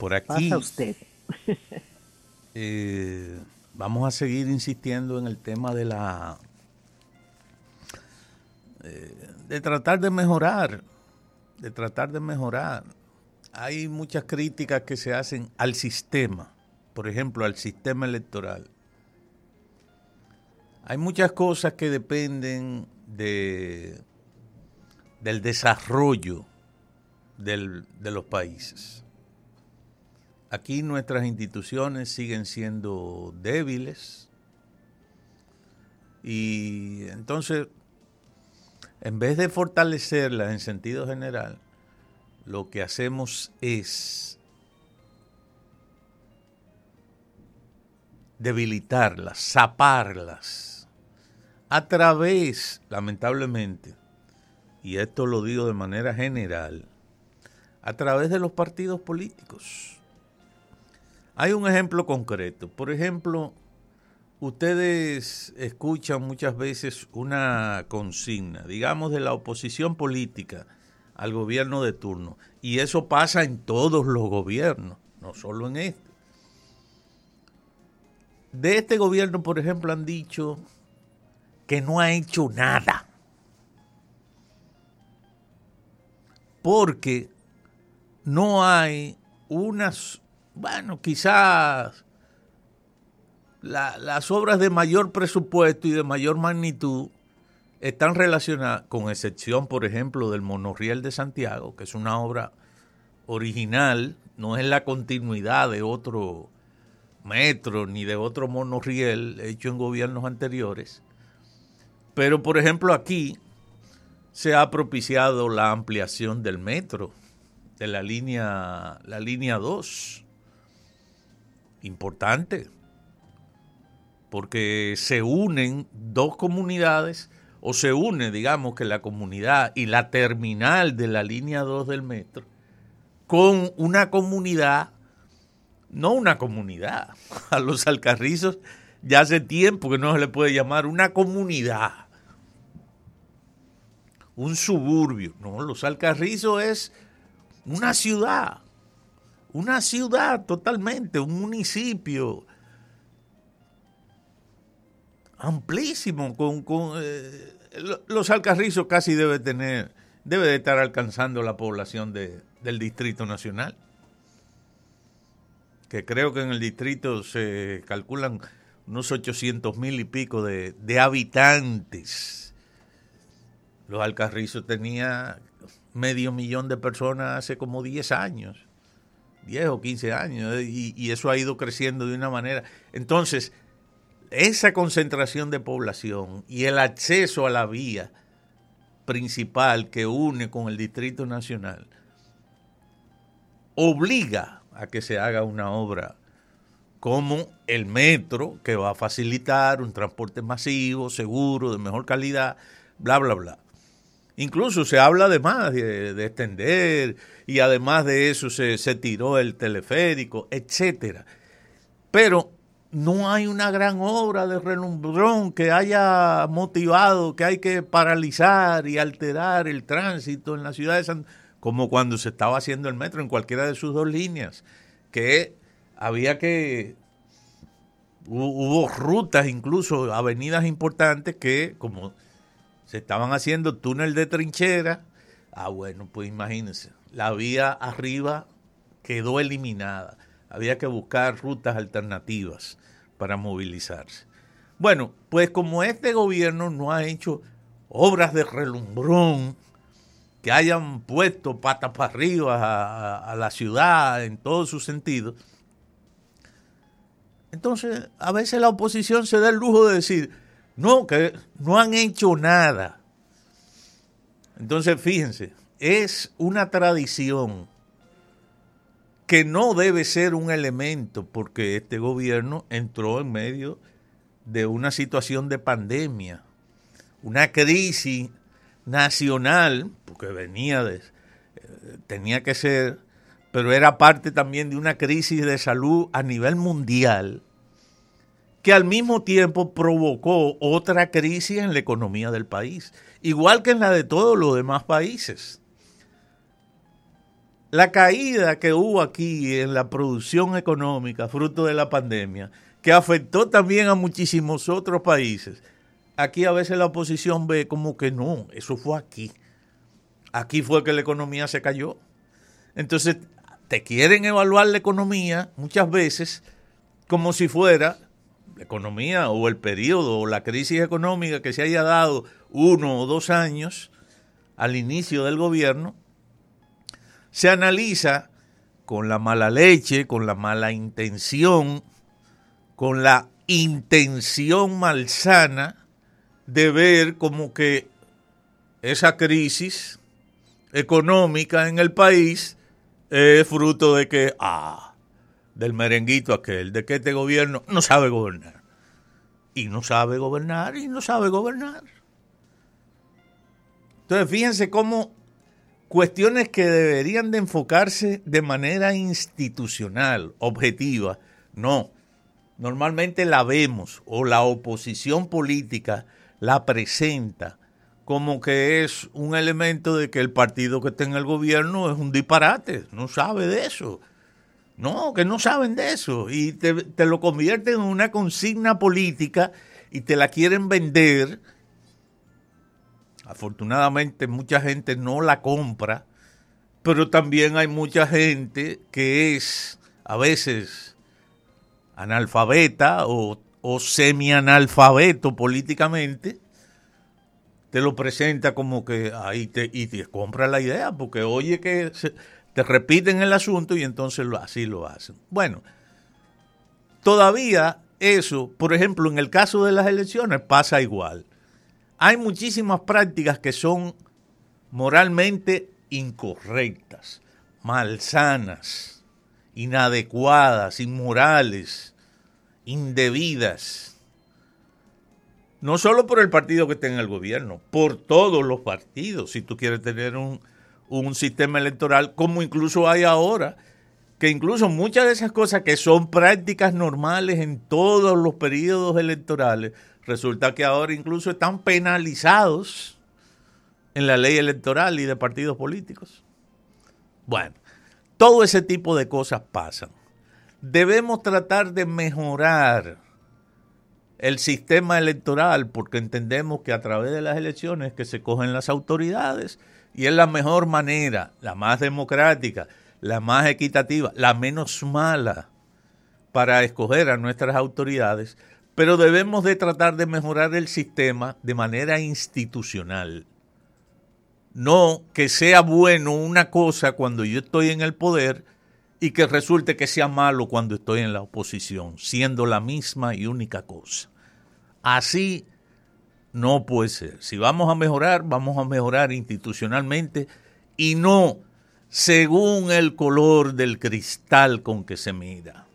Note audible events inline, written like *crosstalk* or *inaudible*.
por aquí. Pasa usted. *laughs* eh, vamos a seguir insistiendo en el tema de la eh, de tratar de mejorar, de tratar de mejorar. Hay muchas críticas que se hacen al sistema, por ejemplo, al sistema electoral. Hay muchas cosas que dependen de, del desarrollo del, de los países. Aquí nuestras instituciones siguen siendo débiles y entonces, en vez de fortalecerlas en sentido general, lo que hacemos es debilitarlas, zaparlas, a través, lamentablemente, y esto lo digo de manera general, a través de los partidos políticos. Hay un ejemplo concreto. Por ejemplo, ustedes escuchan muchas veces una consigna, digamos, de la oposición política al gobierno de turno. Y eso pasa en todos los gobiernos, no solo en este. De este gobierno, por ejemplo, han dicho que no ha hecho nada. Porque no hay unas bueno, quizás las obras de mayor presupuesto y de mayor magnitud están relacionadas, con excepción, por ejemplo, del Monorriel de Santiago, que es una obra original, no es la continuidad de otro metro ni de otro monorriel hecho en gobiernos anteriores. Pero, por ejemplo, aquí se ha propiciado la ampliación del metro, de la línea, la línea 2 importante, porque se unen dos comunidades o se une, digamos, que la comunidad y la terminal de la línea 2 del metro con una comunidad, no una comunidad, *laughs* a los alcarrizos ya hace tiempo que no se le puede llamar una comunidad, un suburbio, no, los alcarrizos es una ciudad una ciudad totalmente, un municipio amplísimo, con, eh, los Alcarrizos casi debe tener, debe de estar alcanzando la población de, del Distrito Nacional, que creo que en el distrito se calculan unos 800 mil y pico de, de habitantes. Los Alcarrizos tenía medio millón de personas hace como 10 años. 10 o 15 años eh, y, eso ha ido creciendo de una manera. Entonces, esa concentración de población y el acceso a la vía principal que une con el Distrito Nacional obliga a que se haga una obra como el metro, que va a facilitar un transporte masivo, seguro, de mejor calidad, bla, bla, bla. Incluso se habla de, de extender y además de eso se, se tiró el teleférico, etcétera. Pero no hay una gran obra de relumbrón que haya motivado que hay que paralizar y alterar el tránsito en la ciudad de San como cuando se estaba haciendo el metro en cualquiera de sus dos líneas, que había que hubo rutas, incluso avenidas importantes que como se estaban haciendo túnel de trinchera, ah bueno, pues imagínense, la vía arriba quedó eliminada. Había que buscar rutas alternativas para movilizarse. Bueno, pues como este gobierno no ha hecho obras de relumbrón que hayan puesto patas para arriba a, a la ciudad en todos sus sentidos, entonces a veces la oposición se da el lujo de decir, no, que no han hecho nada. Entonces, fíjense, es una tradición que no debe ser un elemento porque este gobierno entró en medio de una situación de pandemia, una crisis nacional, porque venía de, eh, tenía que ser, pero era parte también de una crisis de salud a nivel mundial que al mismo tiempo provocó otra crisis en la economía del país, igual que en la de todos los demás países. la caída que hubo aquí en la producción económica fruto de la pandemia, que afectó también a muchísimos otros países, aquí a veces la oposición ve como que no, eso fue aquí. Aquí fue que la economía se cayó. Entonces, te quieren evaluar la economía muchas veces como si fuera economía o el periodo o la crisis económica que se haya dado uno o dos años al inicio del gobierno, se analiza con la mala leche, con la mala intención, con la intención malsana de ver como que esa crisis económica en el país es fruto de que, ah, del merenguito aquel, de que este gobierno no sabe gobernar. Y no sabe gobernar y no sabe gobernar. Entonces, fíjense cómo cuestiones que deberían de enfocarse de manera institucional, objetiva, no. Normalmente la vemos o la oposición política la presenta como que es un elemento de que el partido que está en el gobierno es un disparate, no sabe de eso. No, que no saben de eso. Y te, te lo convierten en una consigna política y te la quieren vender. Afortunadamente mucha gente no la compra, pero también hay mucha gente que es a veces analfabeta o, o semi-analfabeto políticamente te lo presenta como que ahí te, y te compra la idea, porque oye que te repiten el asunto y entonces lo, así lo hacen. Bueno, todavía eso, por ejemplo, en el caso de las elecciones pasa igual. Hay muchísimas prácticas que son moralmente incorrectas, malsanas, inadecuadas, inmorales, indebidas no solo por el partido que esté en el gobierno, por todos los partidos, si tú quieres tener un, sistema electoral como incluso hay ahora, que incluso muchas de esas cosas que son prácticas normales en todos los periodos electorales, resulta que ahora incluso están penalizados en la ley electoral y de partidos políticos. Bueno, todo ese tipo de cosas pasan. Debemos tratar de mejorar el sistema electoral, porque entendemos que a través de las elecciones que se cogen las autoridades y es la mejor manera, la más democrática, la más equitativa, la menos mala para escoger a nuestras autoridades, pero debemos de tratar de mejorar el sistema de manera institucional. No que sea bueno una cosa cuando yo estoy en el poder y que resulte que sea malo cuando estoy en la oposición, siendo la misma y única cosa. Así no puede ser. Si vamos a mejorar, vamos a mejorar institucionalmente y no según el color del cristal con que se mira.